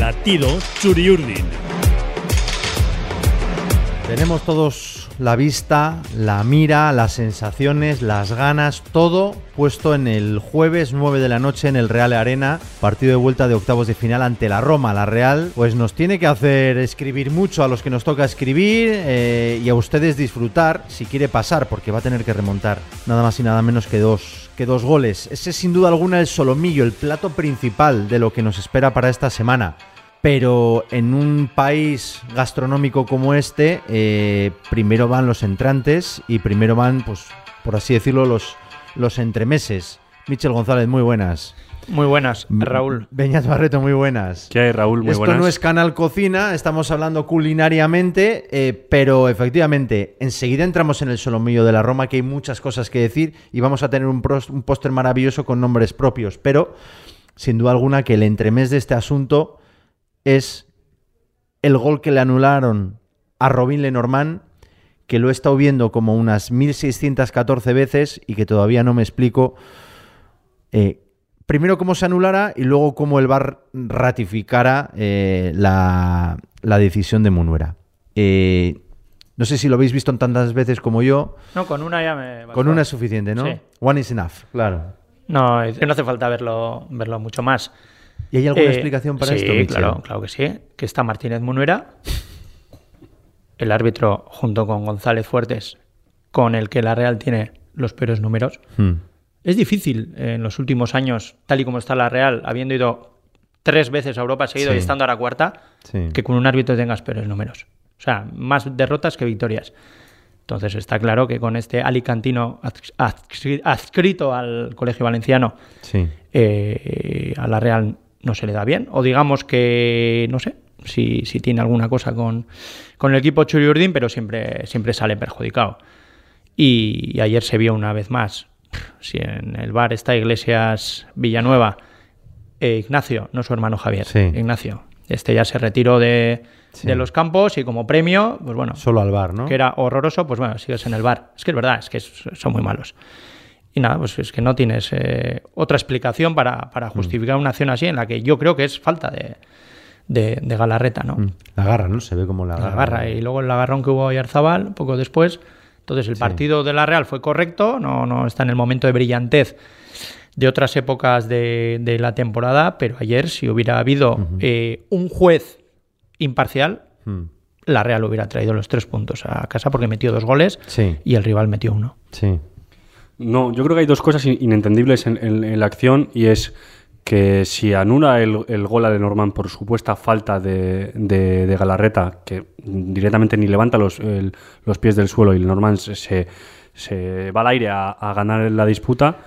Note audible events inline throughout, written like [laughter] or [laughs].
Latido Churiurdin. Tenemos todos la vista, la mira, las sensaciones, las ganas, todo puesto en el jueves 9 de la noche en el Real Arena, partido de vuelta de octavos de final ante la Roma. La Real pues nos tiene que hacer escribir mucho a los que nos toca escribir eh, y a ustedes disfrutar si quiere pasar, porque va a tener que remontar nada más y nada menos que dos, que dos goles. Ese es sin duda alguna el solomillo, el plato principal de lo que nos espera para esta semana pero en un país gastronómico como este, eh, primero van los entrantes y primero van, pues, por así decirlo, los, los entremeses. Michel González, muy buenas. Muy buenas, Raúl. Beñat Barreto, muy buenas. ¿Qué hay, Raúl? Muy Esto buenas. no es Canal Cocina, estamos hablando culinariamente, eh, pero efectivamente, enseguida entramos en el solomillo de la Roma, que hay muchas cosas que decir y vamos a tener un, un póster maravilloso con nombres propios, pero sin duda alguna que el entremés de este asunto es el gol que le anularon a Robin Lenormand, que lo he estado viendo como unas 1614 veces y que todavía no me explico eh, primero cómo se anulara y luego cómo el VAR ratificara eh, la, la decisión de Munuera. Eh, no sé si lo habéis visto tantas veces como yo. No, con una ya me. Con una es suficiente, ¿no? Sí. One is enough, claro. No, no hace falta verlo, verlo mucho más. ¿Y hay alguna Eh, explicación para sí, esto? Claro, claro que sí. Que está Martínez Munuera, el árbitro junto con González Fuertes, con el que la Real tiene los peores números. Hmm. Es difícil en los últimos años, tal y como está la Real, habiendo ido tres veces a Europa seguido Sí. y estando ahora cuarta, Sí. que con un árbitro tengas peores números. O sea, más derrotas que victorias. Entonces está claro que con este alicantino ads- adscri- adscrito al Colegio Valenciano, Sí. eh, a la Real no se le da bien. O digamos que, no sé, si, si tiene alguna cosa con, con el equipo Churiurdin, pero siempre, siempre sale perjudicado. Y, y ayer se vio una vez más, si en el bar está Iglesias Villanueva, eh, Ignacio, no su hermano Javier, Sí. Ignacio. Este ya se retiró de, Sí. de los campos y como premio, pues bueno, Solo al bar, ¿no? que era horroroso, pues bueno, sigues en el bar. Es que es verdad, es que son muy malos. Y nada, pues es que no tienes eh, otra explicación para, para justificar una acción así en la que yo creo que es falta de, de, de Galarreta, ¿no? Mm. La garra, ¿no? Se ve como la La garra. garra. Y luego el agarrón que hubo a Yarzabal, poco después. Entonces el partido de la Real fue correcto, no, no está en el momento de brillantez de otras épocas de, de la temporada, pero ayer si hubiera habido eh, un juez imparcial, Mm. la Real hubiera traído los tres puntos a casa porque metió dos goles Sí. y el rival metió uno. Sí. No, yo creo que hay dos cosas in- inentendibles en, en- en la acción y es que si anula el, el gol a Lenormand por supuesta falta de, de- de Galarreta, que directamente ni levanta los, el- los pies del suelo y Lenormand se, se, se va al aire a, a ganar la disputa,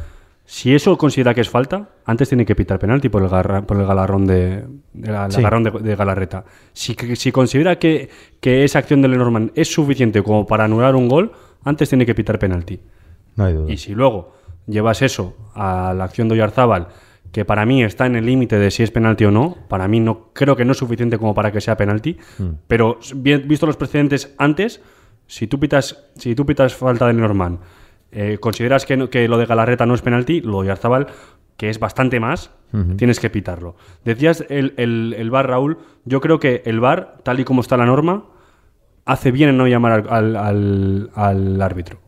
si eso considera que es falta, antes tiene que pitar penalti por el, garra- por el galarrón de, de la- Sí. de, de Galarreta. Si, si considera que, que esa acción de Lenormand es suficiente como para anular un gol, antes tiene que pitar penalti. No hay duda. Y si luego llevas eso a la acción de Oyarzábal, que para mí está en el límite de si es penalti o no, para mí no creo que no es suficiente como para que sea penalti, pero bien, visto los precedentes antes, si tú pitas, si tú pitas falta de Lenormand, eh, consideras que, no- que lo de Galarreta no es penalti, lo de Oyarzábal, que es bastante más, tienes que pitarlo. Decías el, el, el VAR, Raúl, yo creo que el VAR, tal y como está la norma, hace bien en no llamar al, al- al- al árbitro.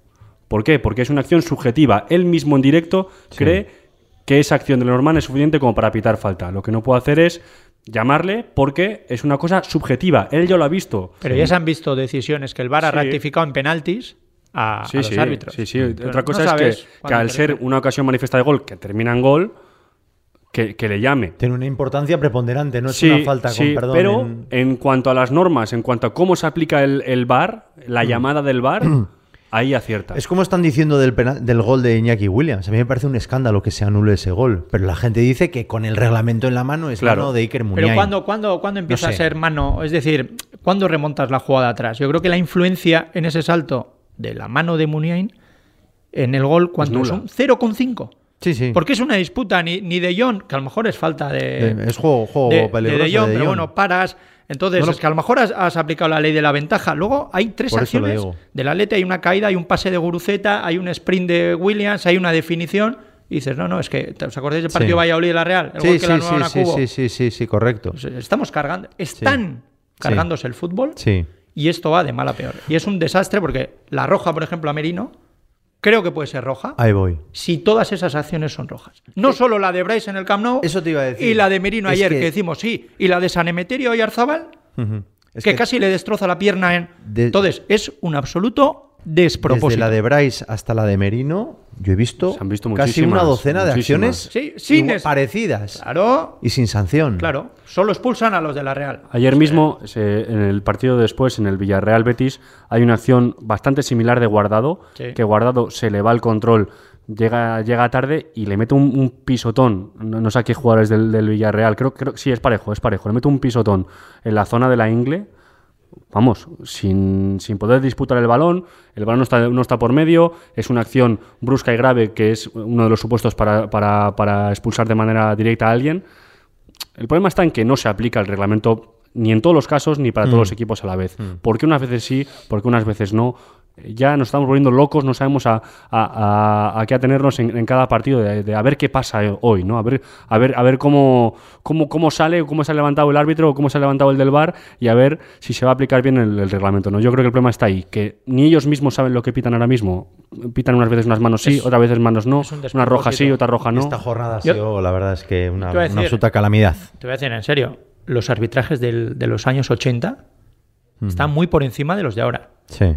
¿Por qué? Porque es una acción subjetiva. Él mismo en directo cree que esa acción de Lenormand es suficiente como para pitar falta. Lo que no puedo hacer es llamarle porque es una cosa subjetiva. Él ya lo ha visto. Pero ya se han visto decisiones que el VAR ha Sí. ratificado en penaltis a, Sí, a los sí, árbitros. sí, sí. Pero Otra cosa es que, al ser una ocasión manifiesta de gol que termina en gol, que, que le llame. Tiene una importancia preponderante, no es Sí, una falta sí, con perdón. pero en- en... cuanto a las normas, en cuanto a cómo se aplica el, el VAR, la llamada del VAR, [clears throat] ahí acierta. Es como están diciendo del, penal- del gol de Iñaki Williams. A mí me parece un escándalo que se anule ese gol. Pero la gente dice que con el reglamento en la mano es Claro. mano de Iker Muniain. Pero ¿cuándo, cuándo, cuándo empieza No a ser mano? Es decir, ¿cuándo remontas la jugada atrás? Yo creo que la influencia en ese salto de la mano de Muniain en el gol, ¿cuánto nula. son? 0,5. Sí, sí. Porque es una disputa, ni, ni de Jong, que a lo mejor es falta de. Es juego, juego de, peligroso. De Jong, de pero bueno, paras. Entonces, No lo- es que a lo mejor has, has aplicado la ley de la ventaja. Luego hay tres Por acciones del Atleti, hay una caída, hay un pase de Guruceta, hay un sprint de Williams, hay una definición. Y dices, no, no, es que, ¿os acordáis del partido Sí. Valladolid de la Real? El Sí, gol que sí, la sí, sí, Cubo. sí, sí, sí, sí, correcto. Pues estamos cargando, están cargándose el fútbol Sí. y esto va de mal a peor. Y es un desastre porque la roja, por ejemplo, a Merino, creo que puede ser roja Ahí voy. si todas esas acciones son rojas. No solo la de Bryce en el Camp Nou Eso te iba a decir. y la de Merino Es ayer, que... que- decimos sí, y la de San Emeterio y Arzabal. Es que, casi le destroza la pierna en... De- Entonces, es un absoluto despropósito. Desde la de Bryce hasta la de Merino, yo he visto, Se han visto casi una docena de acciones Sí, sin igual- es- parecidas Claro, y sin sanción. claro. Solo expulsan a los de la Real. Ayer mismo, se- en el partido después, en el Villarreal Betis, hay una acción bastante similar de Guardado, Sí. que Guardado se le va el control, llega, llega tarde y le mete un, un pisotón. No, no sé a qué jugadores del, del Villarreal, creo, creo que sí, es parejo, es parejo. Le mete un pisotón en la zona de la ingle. Vamos, sin, sin poder disputar el balón, el balón no está, no está por medio, es una acción brusca y grave que es uno de los supuestos para, para- para expulsar de manera directa a alguien. El problema está en que no se aplica el reglamento ni en todos los casos ni para todos los equipos a la vez. Porque unas veces sí, porque unas veces no. Eh, Ya nos estamos volviendo locos, no sabemos a, a- a- a qué atenernos en, en cada partido, de, de a ver qué pasa hoy, ¿no? A ver, a ver, a ver cómo, cómo, cómo sale, cómo se ha levantado el árbitro, o cómo se ha levantado el del bar y a ver si se va a aplicar bien el, el reglamento. ¿no? Yo creo que el problema está ahí, que ni ellos mismos saben lo que pitan ahora mismo. Pitan unas veces unas manos sí, Es- otras veces manos no, un una roja sí, otra roja no. Esta jornada ha sido, la verdad es que una, una absoluta calamidad. Te voy a decir en serio, los arbitrajes del- de los años 80 están muy por encima de los de ahora. Sí.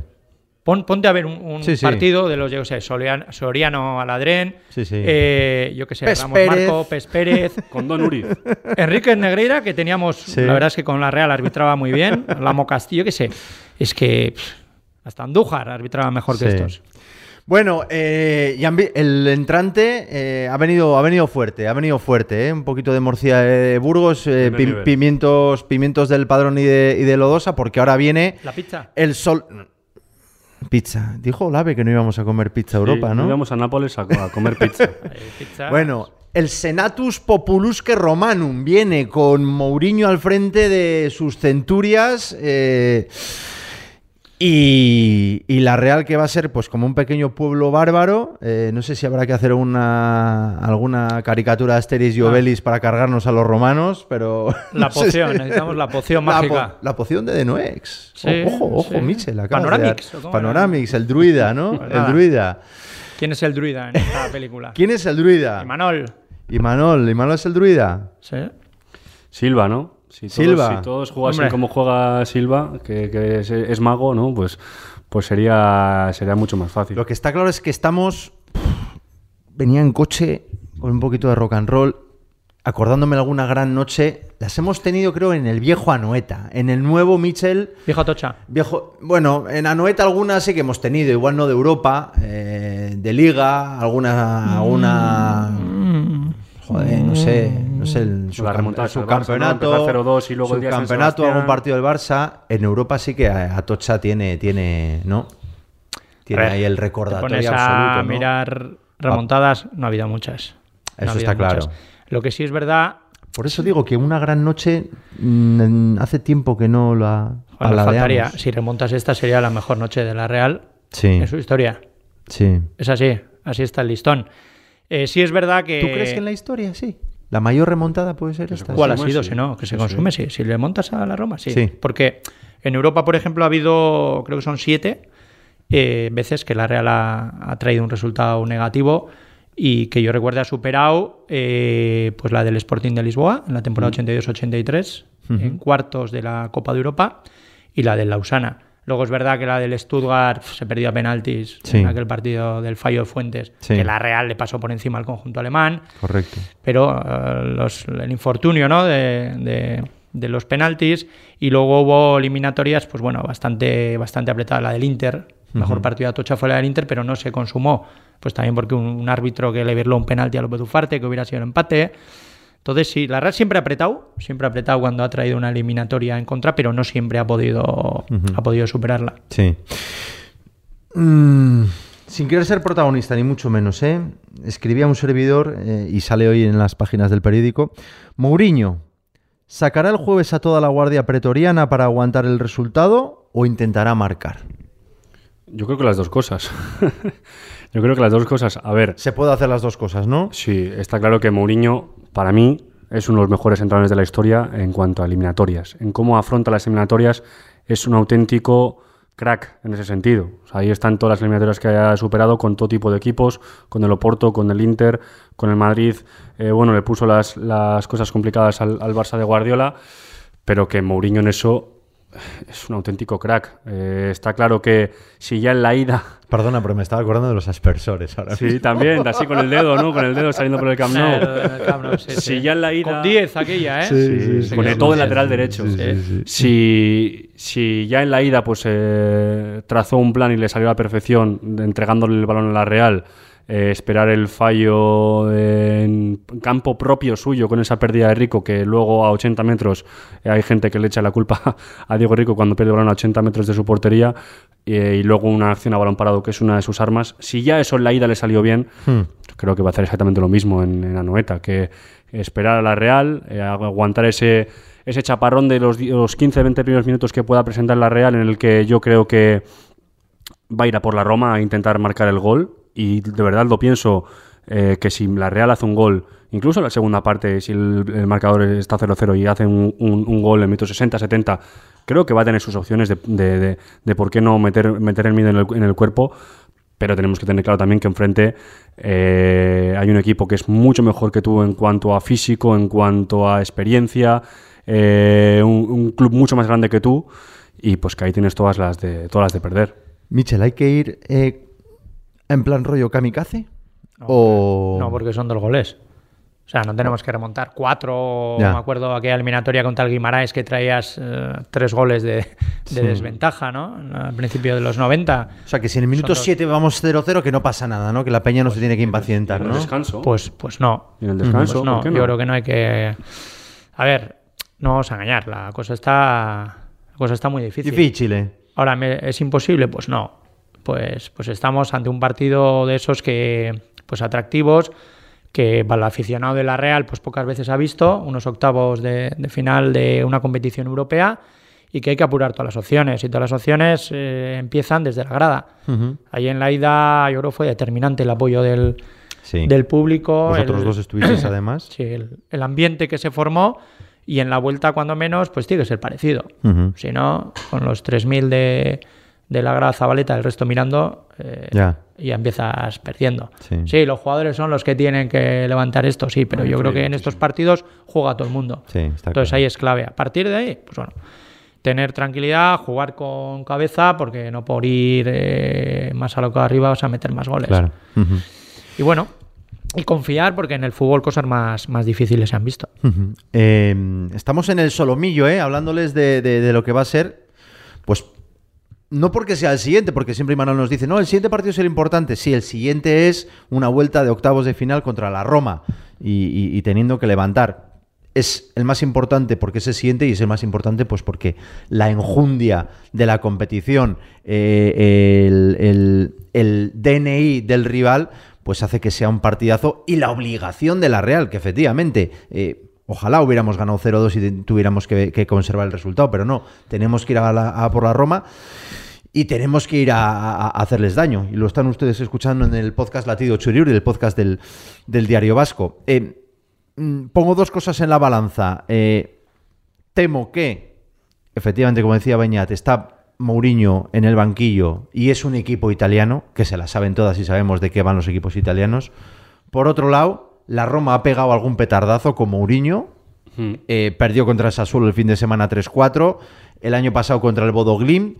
Pon- ponte a ver un, un Sí, sí. partido de los, yo sé, Solian- Soriano Aladrén, Sí, sí. eh, yo qué sé, Pes Ramos Pérez. Marco, Pes Pérez, [laughs] Con Don Uriz. Enrique Negreira, que teníamos, Sí. la verdad es que con la Real arbitraba muy bien, Lamo Castillo, qué sé, es que pff, hasta Andújar arbitraba mejor que estos. Bueno, eh, el entrante eh, ha venido ha venido fuerte, ha venido fuerte, ¿eh? un poquito de morcilla de Burgos, eh, pimientos, pimientos del Padrón y de, y de Lodosa, porque ahora viene La pizza. el sol. Pizza. Dijo Olave que no íbamos a comer pizza a Europa, Sí, ¿no? Íbamos a Nápoles a, a comer pizza. [laughs] Pizza. Bueno, el Senatus Populusque Romanum viene con Mourinho al frente de sus centurias. eh, y, y la Real que va a ser pues como un pequeño pueblo bárbaro. eh, no sé si habrá que hacer una, alguna caricatura de Asterix y Ah. Obelix para cargarnos a los romanos, pero... [laughs] La [laughs] no poción, si- necesitamos la poción La, mágica. po- la poción de Denoex. Sí, ojo, ojo, sí. Michel. Panoramix. Panoramix, el druida, ¿no? Pues el druida. ¿Quién es el druida en esta película? [laughs] ¿Quién es el druida? Imanol. Imanol. ¿Imanol es el druida? ¿Sí? Silva, ¿no? Si todos, Silva. Si todos jugasen Hombre. como juega Silva, que, que es, es mago, ¿no? Pues, pues sería, sería mucho más fácil. Lo que está claro es que estamos. Venía en coche con un poquito de rock and roll, acordándome de alguna gran noche. Las hemos tenido, creo, en el viejo Anoeta. En el nuevo Mitchell. Viejo Tocha. Viejo, bueno, en Anoeta algunas sí que hemos tenido, igual no de Europa, eh, de Liga, alguna, alguna, joder, no sé, no sé, el La remontada su al Barça, ¿no? campeonato, Empezar 0-2 y luego el campeonato, algún partido del Barça. En Europa sí que Atocha tiene, tiene, ¿no? Tiene ver, ahí el Te recordatorio pones absoluto, a ¿no? mirar remontadas, no ha habido muchas. No Eso ha habido está claro. muchas. Lo que sí es verdad, Por eso digo que una gran noche mm, hace tiempo que no la faltaría. Si remontas esta, sería la mejor noche de la Real Sí, en su historia. sí. Es así, así está el listón. Eh, sí es verdad que... ¿Tú crees que en la historia sí? La mayor remontada puede ser esta. ¿Cuál ha sido? sí. Si no, que se consume, sí. Si le montas a la Roma, sí. Sí. Porque en Europa, por ejemplo, ha habido, creo que son siete eh, veces que la Real ha, ha traído un resultado negativo y que yo recuerde ha superado eh, pues la del Sporting de Lisboa en la temporada 82-83 en cuartos de la Copa de Europa y la del Lausana. Luego es verdad que la del Stuttgart se perdió a penaltis Sí. en aquel partido del fallo de Fuentes, Sí. que la Real le pasó por encima al conjunto alemán Correcto. pero eh, los- el infortunio ¿no? de, de- de los penaltis y luego hubo eliminatorias pues bueno bastante bastante apretada la del Inter mejor partido de Atocha fue la del Inter pero no se consumó pues también porque un, un árbitro que le virló un penalti a López Ufarte que hubiera sido el empate entonces sí la Real siempre ha apretado siempre ha apretado cuando ha traído una eliminatoria en contra pero no siempre ha podido ha podido superarla Sí. Mm, sin querer ser protagonista, ni mucho menos, ¿eh? escribía un servidor eh, y sale hoy en las páginas del periódico. Mourinho, ¿sacará el jueves a toda la guardia pretoriana para aguantar el resultado o intentará marcar? Yo creo que las dos cosas. [laughs] Yo creo que las dos cosas. A ver, Se puede hacer las dos cosas, ¿no? sí, está claro que Mourinho, para mí, es uno de los mejores entrenadores de la historia en cuanto a eliminatorias. En cómo afronta las eliminatorias, es un auténtico crack en ese sentido. Ahí están todas las eliminatorias que haya superado con todo tipo de equipos, con el Oporto, con el Inter, con el Madrid. Eh, bueno, le puso las, las cosas complicadas al, al Barça de Guardiola, pero que Mourinho en eso es un auténtico crack. Eh, está claro que si ya en la ida Perdona, pero me estaba acordando de los aspersores ahora. Sí, también, así con el dedo, ¿no? Con el dedo saliendo por el Camp Nou. El Camp Nou, sí, Si sí. ya en la ida... Con 10 aquella, ¿eh? Sí, sí, con el- todo el lateral derecho. sí, sí. Si, si ya en la ida pues eh, trazó un plan y le salió a la perfección, entregándole el balón a la Real, eh, esperar el fallo en campo propio suyo con esa pérdida de Rico, que luego a 80 metros eh, hay gente que le echa la culpa [laughs] a Diego Rico cuando pierde el balón a 80 metros de su portería, eh, y luego una acción a balón parado que es una de sus armas. Si ya eso en la ida le salió bien, Hmm. creo que va a hacer exactamente lo mismo en, en Anoeta, que esperar a la Real, aguantar ese, ese chaparrón de los, los 15-20 primeros minutos que pueda presentar la Real, en el que yo creo que va a ir a por la Roma a intentar marcar el gol. Y de verdad lo pienso eh, que si la Real hace un gol, incluso en la segunda parte, si el, marcador está 0-0 y hace un, un- gol en minutos 60-70, creo que va a tener sus opciones de, de- por qué no meter, meter el miedo en el, cuerpo. Pero tenemos que tener claro también que enfrente eh, hay un equipo que es mucho mejor que tú en cuanto a físico, en cuanto a experiencia, eh, un, club mucho más grande que tú y pues que ahí tienes todas las de todas las de perder. Michel, ¿hay que ir en plan rollo kamikaze? o... No, porque son dos goles. O sea, no tenemos que remontar cuatro. Ya. Me acuerdo aquella eliminatoria contra el Guimaraes que traías eh, tres goles de, de Sí. desventaja, ¿no? Al principio de los 90. O sea, que si en el minuto Son dos. 7 vamos 0-0, que no pasa nada, ¿no? Que la peña no se tiene que impacientar, En el ¿no? descanso. Pues, pues no. y en el descanso, Pues no, ¿por qué yo creo que no hay que. A ver, no vamos a engañar, la cosa está, la cosa está muy difícil. Difícil, ¿eh? Ahora, ¿me- ¿es imposible? Pues no. Pues, pues estamos ante un partido de esos que, pues atractivos, que para el aficionado de la Real, pues pocas veces ha visto, unos octavos de, de final de una competición europea, y que hay que apurar todas las opciones. Y todas las opciones eh, empiezan desde la grada. Ahí en la ida, yo creo fue determinante el apoyo del, Sí. del público. Vosotros el- dos estuvisteis además. [coughs] Sí, el, el ambiente que se formó y en la vuelta, cuando menos, pues tiene que ser parecido. Si no, con los 3.000 de, de la grada Zabaleta, el resto mirando, eh, Ya. ya empiezas perdiendo. Sí. los jugadores son los que tienen que levantar esto, sí, pero yo creo que en estos partidos juega todo el mundo. Sí, está Entonces claro. ahí es clave. A partir de ahí, pues bueno, tener tranquilidad, jugar con cabeza, porque no por ir eh, más a lo que arriba vas a meter más goles. Claro. Y bueno, y confiar, porque en el fútbol cosas más, más difíciles se han visto. Eh, estamos en el solomillo, ¿eh? Hablándoles de, de- de lo que va a ser, pues no porque sea el siguiente, porque siempre Manuel nos dice, no, el siguiente partido es el importante. Sí, el siguiente es una vuelta de octavos de final contra la Roma y, teniendo que levantar. Es el más importante porque es el siguiente y es el más importante pues porque la enjundia de la competición, eh, el, el- el DNI del rival, pues hace que sea un partidazo y la obligación de la Real, que efectivamente... eh, Ojalá hubiéramos ganado 0-2 y tuviéramos que, conservar el resultado, pero no, tenemos que ir a, por la Roma y tenemos que ir a, hacerles daño. Y lo están ustedes escuchando en el podcast Latido Churiuri, el podcast del, Diario Vasco. Eh, mm, pongo dos cosas en la balanza. Eh, temo que, efectivamente, como decía Beñat, está Mourinho en el banquillo y es un equipo italiano, que se la saben todas y sabemos de qué van los equipos italianos. Por otro lado, la Roma ha pegado algún petardazo con Mourinho. Mm. Eh, perdió contra el Sassuolo el fin de semana 3-4. El año pasado contra el Bodo Glimt.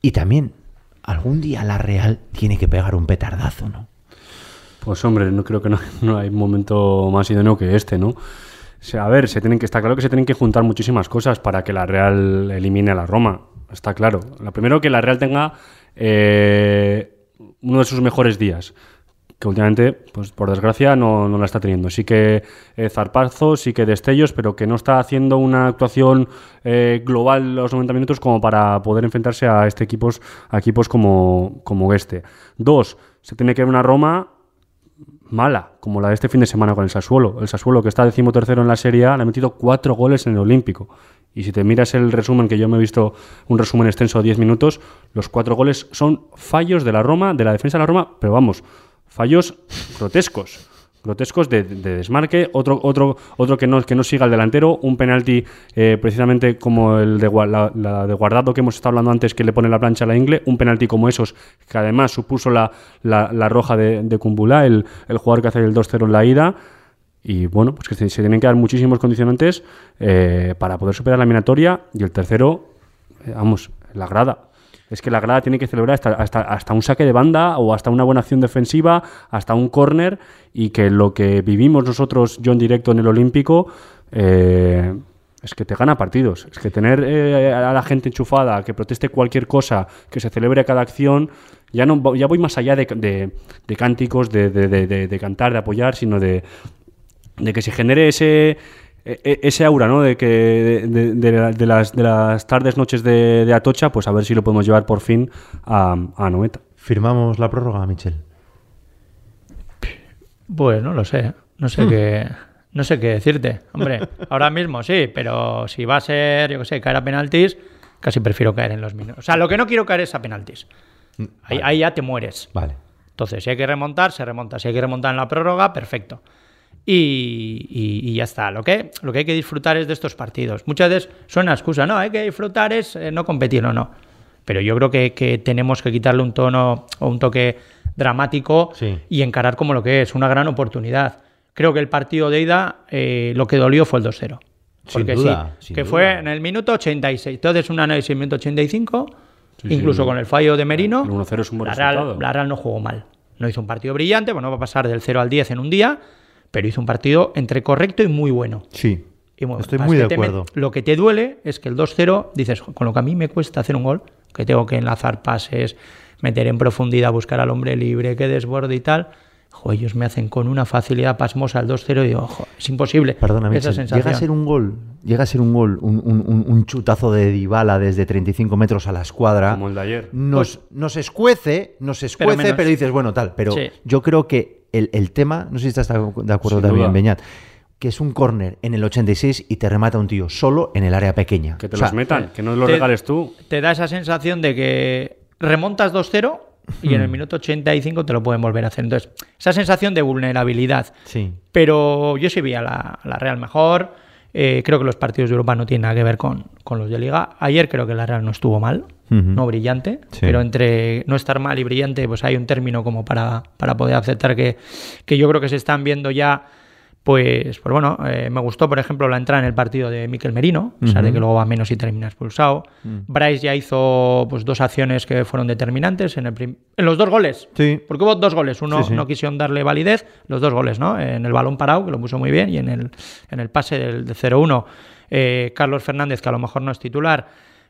Y también, algún día la Real tiene que pegar un petardazo, ¿no? Pues hombre, no creo que no, [laughs] no hay momento más idóneo que este, ¿no? O sea, a ver, se tienen que, está claro que se tienen que juntar muchísimas cosas para que la Real elimine a la Roma. Está claro. Lo primero que la Real tenga eh, uno de sus mejores días. Que últimamente, pues por desgracia, no, no la está teniendo. Sí que eh, zarpazos, sí que destellos, pero que no está haciendo una actuación eh, global los 90 minutos como para poder enfrentarse a este equipos, a equipos como, como este. Dos, se tiene que ver una Roma mala, como la de este fin de semana con el Sassuolo. El Sassuolo, que está decimotercero en la Serie A, le ha metido cuatro goles en el Olímpico. Y si te miras el resumen, que yo me he visto un resumen extenso de 10 minutos, los cuatro goles son fallos de la Roma, de la defensa de la Roma, pero vamos, fallos grotescos. Grotescos de, de desmarque, otro, otro, otro que no, que no siga al delantero, un penalti eh, precisamente como el de, la, de guardado que hemos estado hablando antes, que le pone la plancha a la ingle, un penalti como esos, que además supuso la, la, roja de, de Kumbula, el, el jugador que hace el 2-0 en la ida. Y bueno, pues que se, se tienen que dar muchísimos condicionantes eh, para poder superar la eliminatoria. Y el tercero, eh, vamos, la grada. Es que la grada tiene que celebrar hasta, hasta, hasta un saque de banda o hasta una buena acción defensiva, hasta un córner. Y que lo que vivimos nosotros, yo en directo en el Olímpico, eh, es que te gana partidos. Es que tener eh, a la gente enchufada, que proteste cualquier cosa, que se celebre cada acción, ya no ya voy más allá de, de- de cánticos, de, de- cantar, de apoyar, sino de, de que se genere ese ese aura, ¿no? De que de, de- de la- de las, de las tardes, noches de, de Atocha, pues a ver si lo podemos llevar por fin a, a Noeta. ¿Firmamos la prórroga, Michel? Pues no lo sé. No sé qué. No sé qué decirte. Hombre, [laughs] ahora mismo sí, pero si va a ser, yo qué sé, caer a penaltis, casi prefiero caer en los minutos. O sea, lo que no quiero caer es a penaltis. Ahí, ahí ya te mueres. Vale. Entonces, si hay que remontar, se remonta. Si hay que remontar en la prórroga, perfecto. Y, y- y ya está. Lo que, lo que hay que disfrutar es de estos partidos. Muchas veces suena excusa, no, hay que disfrutar es eh, no competir o no. Pero yo creo que, que tenemos que quitarle un tono o un toque dramático Sí. y encarar como lo que es, una gran oportunidad. Creo que el partido de ida eh, lo que dolió fue el 2-0. Sin Porque duda, sí, sin que duda. fue en el minuto 86. Entonces, un análisis en el minuto 85, incluso con el fallo de Merino. El 1-0 es un buen la Real, resultado. la Real no jugó mal. No hizo un partido brillante, pues no va a pasar del 0 al 10 en un día, pero hizo un partido entre correcto y muy bueno. Sí. Y bueno. Estoy muy de acuerdo. lo que te duele es que el 2-0, dices, con lo que a mí me cuesta hacer un gol, que tengo que enlazar pases, meter en profundidad, buscar al hombre libre, que desborde y tal. Jo, ellos me hacen con una facilidad pasmosa el 2-0 y digo, "Jo, es imposible. Perdona, esa sensación. Llega a ser un gol, llega a ser un gol, un, un- un- un chutazo de Dybala desde 35 metros a la escuadra. Como el de ayer. Nos, nos escuece, nos escuece, pero, menos. dices, bueno, tal. Pero Sí. yo creo que el, el tema, no sé si estás de acuerdo Sin también. Beñat, que es un córner en el 86 y te remata un tío solo en el área pequeña. Que te O sea, los metan, que no los te- regales tú. te da esa sensación de que remontas 2-0 y Hmm. en el minuto 85 te lo pueden volver a hacer. Entonces, esa sensación de vulnerabilidad. Sí. Pero yo sí vi a la, a la Real mejor. Eh, creo que los partidos de Europa no tienen nada que ver con, con los de Liga. Ayer creo que la Real no estuvo mal, no brillante, Sí. pero entre no estar mal y brillante, pues hay un término como para, para poder aceptar que, que yo creo que se están viendo ya. Pues, pues bueno, eh, me gustó, por ejemplo, la entrada en el partido de Miquel Merino, a pesar de que luego va menos y termina expulsado. Bryce ya hizo pues, dos acciones que fueron determinantes en, el en los dos goles. Sí. Porque hubo dos goles. Uno Sí, sí. no quisieron darle validez, los dos goles, ¿no? En el balón parado, que lo puso muy bien, y en el, en el pase del, del 0-1, eh, Carlos Fernández, que a lo mejor no es titular,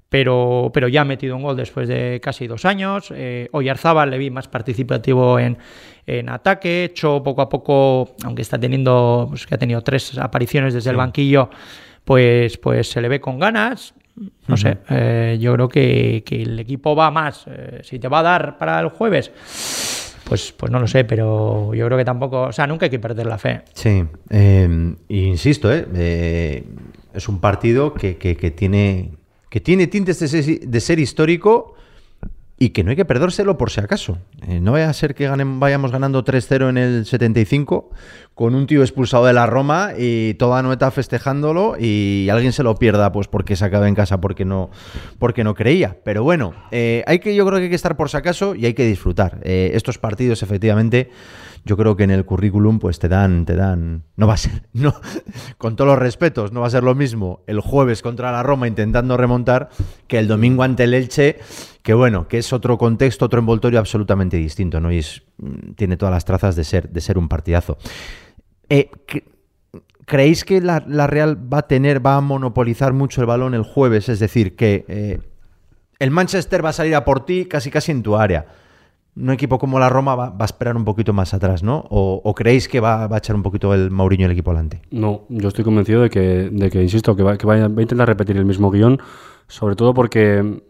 pero, pero ya ha metido un gol después de casi dos años. Eh, Oyarzábal le vi más participativo en, en ataque, hecho poco a poco, aunque está teniendo, pues, que ha tenido tres apariciones desde el banquillo, pues, pues se le ve con ganas. No sé, eh, yo creo que, que el equipo va más. eh, si te va a dar para el jueves, pues, pues no lo sé, pero yo creo que tampoco, o sea, nunca hay que perder la fe. Sí, eh, insisto, eh, es un partido que, que- que tiene, que tiene tintes de ser, de ser histórico y que no hay que perdérselo por si acaso. Eh, no vaya a ser que ganen- vayamos ganando 3-0 en el 75 con un tío expulsado de la Roma y toda Noeta festejándolo y alguien se lo pierda pues porque se acaba en casa porque no, porque no creía. Pero bueno, eh, hay que, yo creo que hay que estar por si acaso y hay que disfrutar. Eh, estos partidos efectivamente yo creo que en el currículum pues te dan, te dan, no va a ser, [laughs] no, con todos los respetos, no va a ser lo mismo el jueves contra la Roma intentando remontar que el domingo ante el Elche, que bueno, que es otro contexto, otro envoltorio absolutamente distinto, ¿no? Y es, mm, tiene todas las trazas de ser, de ser un partidazo. Eh, cre- ¿Creéis que la, la Real va a tener, va a monopolizar mucho el balón el jueves? Es decir, que eh, el Manchester va a salir a por ti casi casi en tu área. Un equipo como la Roma va, a esperar un poquito más atrás, ¿no? ¿O, creéis que va, a echar un poquito el Mourinho el equipo adelante? No, yo estoy convencido de que, de que insisto, que, va, que va a intentar repetir el mismo guion, sobre todo porque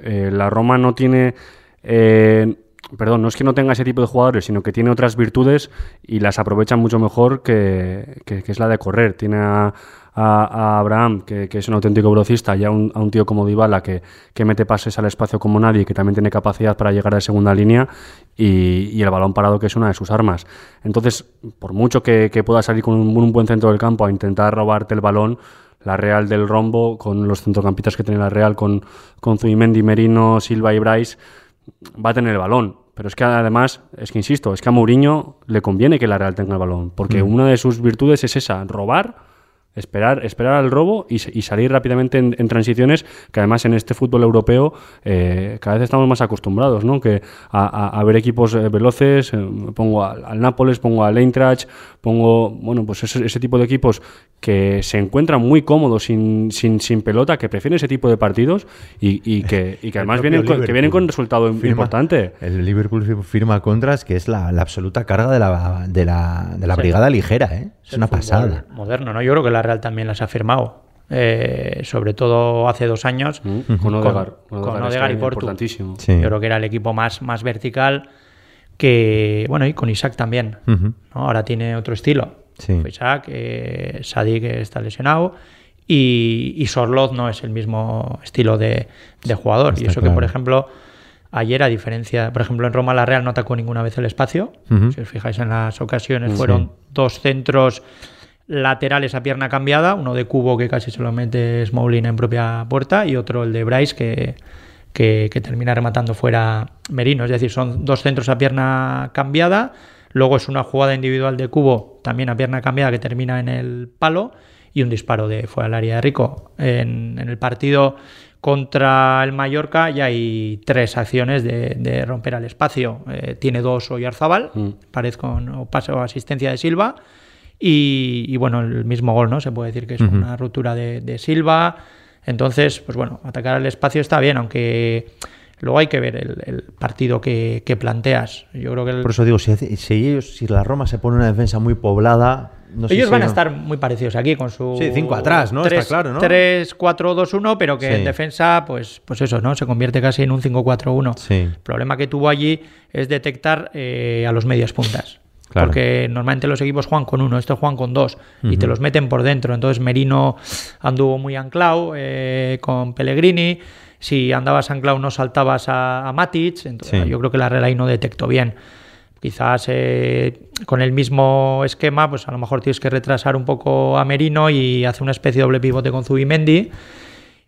eh, la Roma no tiene, eh, perdón, no es que no tenga ese tipo de jugadores, sino que tiene otras virtudes y las aprovecha mucho mejor que, que- que es la de correr. Tiene a, a- a Abraham, que, que es un auténtico velocista, y a un, a un tío como Dybala, que, que mete pases al espacio como nadie, que también tiene capacidad para llegar a segunda línea, y, y el balón parado, que es una de sus armas. Entonces, por mucho que, que pueda salir con un, un buen centro del campo a intentar robarte el balón, la Real del Rombo, con los centrocampistas que tiene la Real, con, con Zubimendi, Merino, Silva y Bryce, va a tener el balón. Pero es que además, es que insisto, es que a Mourinho le conviene que la Real tenga el balón, porque una de sus virtudes es esa, robar, esperar, esperar al robo y, y salir rápidamente en, en transiciones, que además en este fútbol europeo eh, cada vez estamos más acostumbrados, ¿no? Que a, a- a ver equipos eh, veloces, eh, pongo al, al Nápoles, pongo al Eintracht, pongo, bueno, pues ese, ese tipo de equipos que se encuentran muy cómodos sin, sin, sin pelota, que prefieren ese tipo de partidos y, y [laughs] que, y que además vienen con, que vienen con resultado firma- importante. El Liverpool fir- firma contras, que es la, la absoluta carga de la, de la, de la brigada ligera, ¿eh? Es una pasada. Moderno, ¿no? Yo creo que la Real también las ha firmado. Eh, sobre todo hace dos años. Mm, Con Odegaard, con Odegaard y. Sí. Yo creo que era el equipo más, más vertical que, bueno, y con Isaac también. Ahora tiene otro estilo. Sí. Isaac, eh, Sadik está lesionado y, y Sorloth no es el mismo estilo de, de jugador. y eso que, por ejemplo, ayer a diferencia, por ejemplo, en Roma la Real no atacó ninguna vez el espacio. Si os fijáis en las ocasiones, fueron dos centros laterales a pierna cambiada, uno de Cubo que casi se lo mete en propia puerta y otro el de Bryce que, que, que termina rematando fuera Merino. Es decir, son dos centros a pierna cambiada, luego es una jugada individual de Cubo también a pierna cambiada que termina en el palo y un disparo de fuera del área de Rico. En, en el partido contra el Mallorca ya hay tres acciones de, de romper al espacio. Eh, tiene dos Oyarzabal, Mm. parece con o pase o asistencia de Silva. Y, y, bueno, el mismo gol, ¿no? Se puede decir que es una ruptura de, de Silva. Entonces, pues bueno, atacar al espacio está bien, aunque luego hay que ver el, el partido que, que planteas. Yo creo que el- Por eso digo, si, si ellos, si la Roma se pone una defensa muy poblada, no sé ellos si van a no- estar muy parecidos aquí con su Sí, cinco atrás, ¿no? Está 3, claro, ¿no? 3 4 2 1, pero que Sí. en defensa pues pues eso, ¿no? Se convierte casi en un 5 4 1. Sí. El problema que tuvo allí es detectar eh, a los medias puntas. Claro. Porque normalmente los equipos juegan con uno, estos juegan con dos y te los meten por dentro. Entonces Merino anduvo muy anclado eh, con Pellegrini. Si andabas anclado no saltabas a, a Matic. Entonces, Sí. Yo creo que la Real ahí no detectó bien. Quizás eh, con el mismo esquema, pues a lo mejor tienes que retrasar un poco a Merino y hacer una especie de doble pivote con Zubimendi.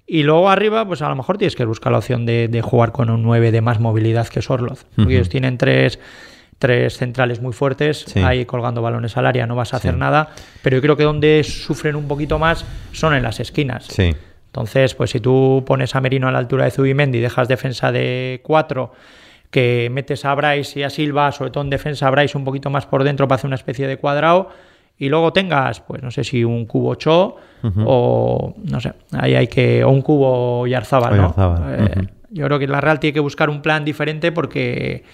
Y luego arriba, pues a lo mejor tienes que buscar la opción de, de jugar con un 9 de más movilidad que Sorloz. Porque ellos tienen tres, tres centrales muy fuertes, Sí. ahí colgando balones al área, no vas a hacer nada. Pero yo creo que donde sufren un poquito más son en las esquinas. Sí. Entonces, pues si tú pones a Merino a la altura de Zubimendi y dejas defensa de 4, que metes a Bryce y a Silva, sobre todo en defensa, a Bryce un poquito más por dentro para hacer una especie de cuadrado, y luego tengas, pues no sé si un cubo Cho o no sé, ahí hay que, o un cubo Yarzábal, ¿no? Eh. Yo creo que la Real tiene que buscar un plan diferente porque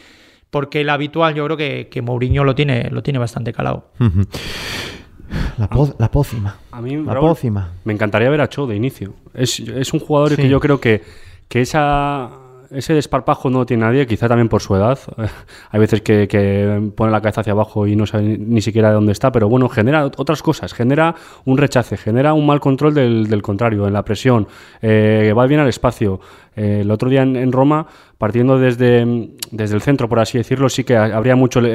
porque el habitual yo creo que, que Mourinho lo tiene, lo tiene bastante calado. La, po- la pócima. A mí, La Raúl, pócima. Me encantaría ver a Cho de inicio. Es, es un jugador Sí. que yo creo que, que esa, ese desparpajo no lo tiene nadie, quizá también por su edad. [laughs] Hay veces que, que pone la cabeza hacia abajo y no sabe ni, ni siquiera de dónde está, pero bueno, genera ot- otras cosas. Genera un rechace, genera un mal control del, del contrario, en la presión. eh, va bien al espacio. Eh, el otro día en, en Roma, partiendo desde, desde el centro, por así decirlo, sí que habría mucho el,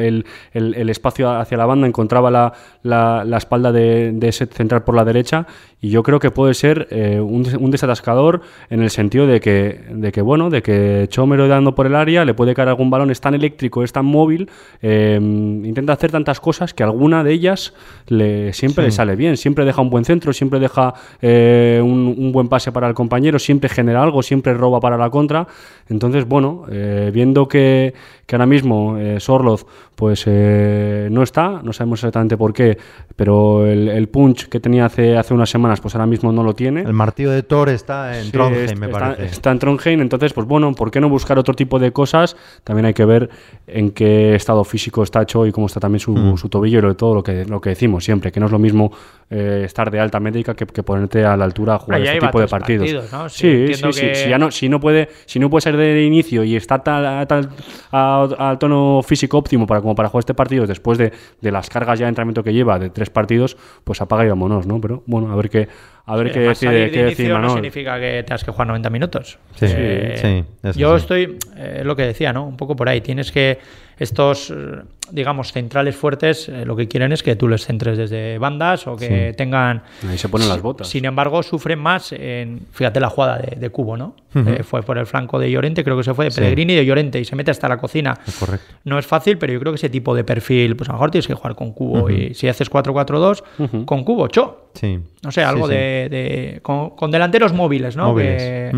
el- el- espacio hacia la banda, encontraba la, la- la espalda de, de ese central por la derecha y yo creo que puede ser eh, un, un desatascador en el sentido de que, de que bueno, de que Chomero dando por el área, le puede caer algún balón, es tan eléctrico, es tan móvil, eh, intenta hacer tantas cosas que alguna de ellas le, siempre le sale bien, siempre deja un buen centro, siempre deja eh, un, un buen pase para el compañero, siempre genera algo, siempre roba para la contra. Entonces, bueno, eh, viendo que, que ahora mismo eh, Sorloz pues eh, no está, no sabemos exactamente por qué, pero el, el punch que tenía hace, hace unas semanas pues ahora mismo no lo tiene. El martillo de Thor está en Sí, Trondheim, me está, parece. está en Trondheim, entonces, pues bueno, ¿por qué no buscar otro tipo de cosas? También hay que ver en qué estado físico está hecho y cómo está también su, Mm. su tobillo y lo- todo lo que, lo que decimos siempre, que no es lo mismo eh, estar de alta médica que, que ponerte a la altura a jugar Ahí este tipo de partidos. partidos, ¿no? Sí, Sí, sí, Si, ya no, si no puede, si no puede ser de inicio y está tal, a tal- a- al tono físico óptimo para como para jugar este partido después de, de las cargas ya de entrenamiento que lleva de tres partidos, pues apaga y vámonos, ¿no? Pero bueno, a ver qué, a ver qué decide, de qué decide inicio no significa que tengas que jugar 90 minutos. Sí, Eh, sí, yo sí. estoy, eh, es lo que decía, ¿no? Un poco por ahí. Tienes que, estos, eh, digamos, centrales fuertes, eh, lo que quieren es que tú les centres desde bandas o que Sí. tengan... Ahí se ponen las botas. Sin embargo, sufren más en, fíjate la jugada de, de Cubo, ¿no? Eh, fue por el flanco de Llorente, creo que se fue de Sí. Pellegrini y de Llorente y se mete hasta la cocina. Correcto. No es fácil, pero yo creo que ese tipo de perfil, pues a lo mejor tienes que jugar con Cubo y si haces 4-4-2, con Cubo, cho. Sí. No sé, algo. De, de- con, con delanteros móviles, ¿no? Móviles. Que-.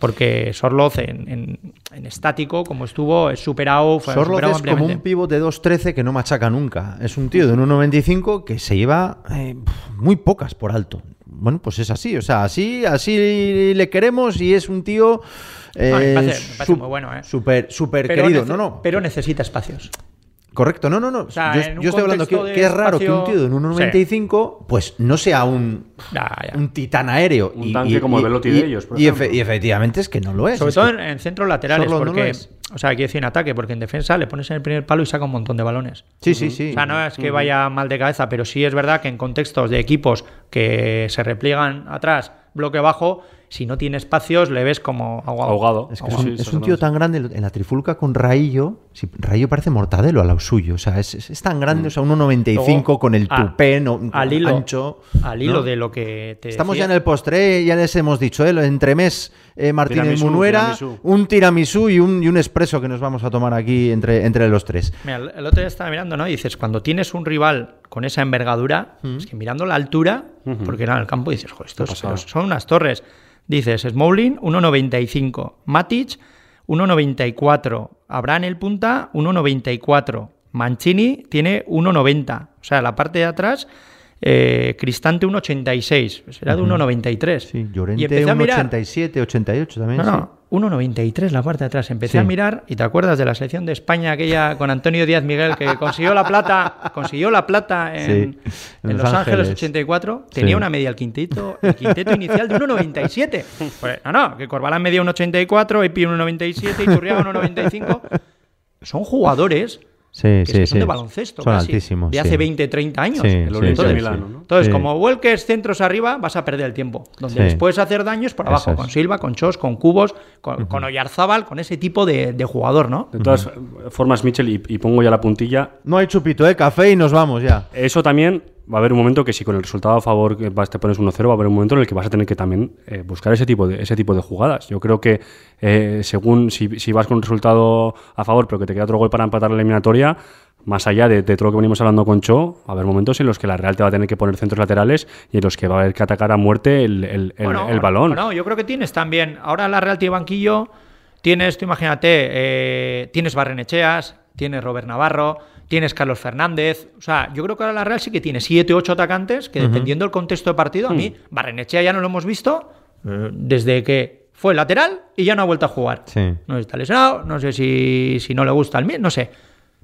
Porque Sorloz en, en- en estático, como estuvo, es superado. fue superado es como un pivot de 2.13 que no machaca nunca. Es un tío de 1.95 que se lleva eh, muy pocas por alto. Bueno, pues es así. O sea, así, así le queremos y es un tío. eh, No, me parece- me parece sup- muy bueno, ¿eh? Súper, súper Pero querido. No, no. Pero necesita espacios. Correcto, no, no, no. sea, yo en un yo estoy hablando que, es raro que un tío de 1,95 pues no sea un, Ya, ya. un titán aéreo. Un tanque como el Velotti de ellos, por y, efe- y efectivamente es que no lo es. Sobre es todo que- en, en centros laterales, no porque. es. o sea, quiero decir en ataque, porque en defensa le pones en el primer palo y saca un montón de balones. Sí, sí, sí. O sea, no es que vaya mal de cabeza, pero sí es verdad que en contextos de equipos que se repliegan atrás, bloque bajo, si no tiene espacios, le ves como ahogado. Ahogado. Es que es un, sí, es un exactamente. tío tan grande en la trifulca con Raillo. si Raillo parece mortadelo a lo suyo. O sea, es, es- es tan grande, o sea, 1,95 Luego, con el a- tupé no, al hilo, ancho. Al hilo ¿no? de lo que te Estamos decía. ya en el postre, ya les hemos dicho, ¿eh? Entremés, eh, Martínez Tiramisú, Munuera, tiramisú. un tiramisú y un, y un expreso que nos vamos a tomar aquí entre, entre los tres. Mira, el el otro día estaba mirando, ¿no? Y dices, cuando tienes un rival con esa envergadura, es que mirando la altura, porque era en el campo, dices, joder, estos son unas torres. Dices, Smalling, 1,95. Matic, 1,94. Abraham el punta, 1,94. Mancini tiene 1,90. O sea, la parte de atrás, eh, Cristante 1,86. Pues era de 1,93. Sí, y Llorente empecé a mirar. 1,87, 88 también. No, sí. no, 1,93 la parte de atrás. Empecé Sí. a mirar y te acuerdas de la selección de España aquella con Antonio Díaz Miguel que consiguió la plata, consiguió la plata en, Sí, en en Los Ángeles, Ángeles. 84. Tenía Sí. una media el quinteto, el quinteto inicial de 1,97. Pues, no, no, que Corbalán medía 1,84, Epi 1,97 y Turriaga 1,95. Son jugadores Sí, que sí, son sí. de baloncesto Son casi, altísimos. de sí. hace 20, 30 años. Sí, Milano, sí. ¿no? Entonces, Sí. como vuelques centros arriba, vas a perder el tiempo. Donde Sí. les puedes hacer daños por abajo, es. con Silva, con Chos, con Cubos, con, con Oyarzábal, con ese tipo de, de jugador, ¿no? De todas formas, Mitchell, y, y pongo ya la puntilla, No hay chupito, ¿eh? Café y nos vamos ya. Eso también va a haber un momento que si con el resultado a favor te pones 1-0, va a haber un momento en el que vas a tener que también eh, buscar ese tipo, de, ese tipo de jugadas. Yo creo que eh, según si, si vas con un resultado a favor pero que te queda otro gol para empatar la eliminatoria, más allá de, de todo lo que venimos hablando con Cho, va a haber momentos en los que la Real te va a tener que poner centros laterales y en los que va a haber que atacar a muerte el, el- el- Bueno, el balón. bueno, yo creo que tienes también. Ahora la Real tiene banquillo. Tienes, tú imagínate, eh, tienes Barrenecheas, tienes Robert Navarro, tienes Carlos Fernández. O sea, yo creo que ahora la Real sí que tiene 7, 8 atacantes que dependiendo del contexto de partido, a mí, Hmm. Barrenechea ya no lo hemos visto eh, desde que fue lateral y ya no ha vuelto a jugar. Sí. No sé si está lesionado, no sé si, si no le gusta el mío, no sé.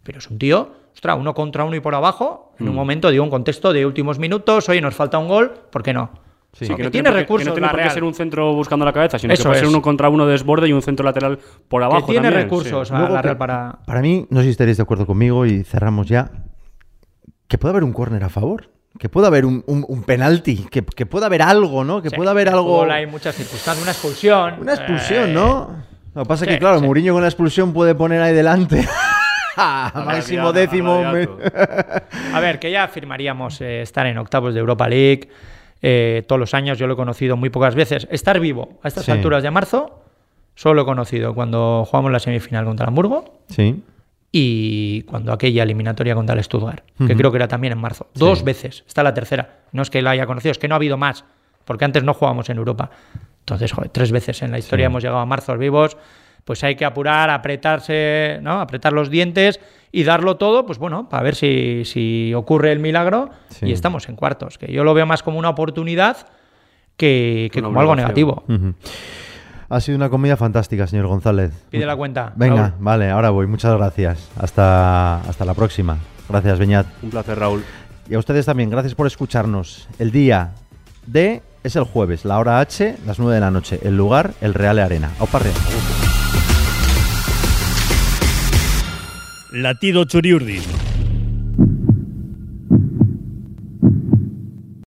Pero es un tío, ostras, uno contra uno y por abajo, en un Hmm. momento, digo, un contexto de últimos minutos, oye, nos falta un gol, ¿por qué no? Sí. Porque que no tiene recursos que no tiene por qué ser un centro buscando la cabeza, sino Eso que puede ser es. uno contra uno de desborde y un centro lateral por abajo. que tiene también, recursos sí. a Luego la que- Real para... Para mí, no sé si estaréis de acuerdo conmigo y cerramos ya, que puede haber un córner a favor, que puede haber un, un, un penalti, que, que pueda haber algo, ¿no? Que Sí, puede haber en el algo... hay muchas circunstancias, una expulsión. Una expulsión, eh, ¿no? Lo que pasa es sí, que, claro, sí. Mourinho con la expulsión puede poner ahí delante [laughs] a máximo Radiato, décimo. radiato. A ver, que ya firmaríamos eh, estar en octavos de Europa League eh, todos los años, yo lo he conocido muy pocas veces. Estar vivo a estas Sí. alturas de marzo, solo lo he conocido cuando jugamos la semifinal contra el Hamburgo Sí. y cuando aquella eliminatoria contra el Stuttgart, que creo que era también en marzo. Dos veces, está la tercera. No es que la haya conocido, es que no ha habido más, porque antes no jugábamos en Europa. Entonces, joder, tres veces en la historia hemos llegado a marzos vivos, pues hay que apurar, apretarse, ¿no? Apretar los dientes y darlo todo, pues bueno, para ver si, si ocurre el milagro Sí. y estamos en cuartos, que yo lo veo más como una oportunidad que, como algo negativo. Ha sido una comida fantástica, señor González. Pide la cuenta. Venga, Raúl. vale, ahora voy. Muchas gracias. Hasta, hasta la próxima. Gracias, Beñat. Un placer, Raúl. Y a ustedes también, gracias por escucharnos. El día de es el jueves, la hora H, las 9 de la noche. El lugar, el Real Arena. Aupa Real. Latido Churiurdin.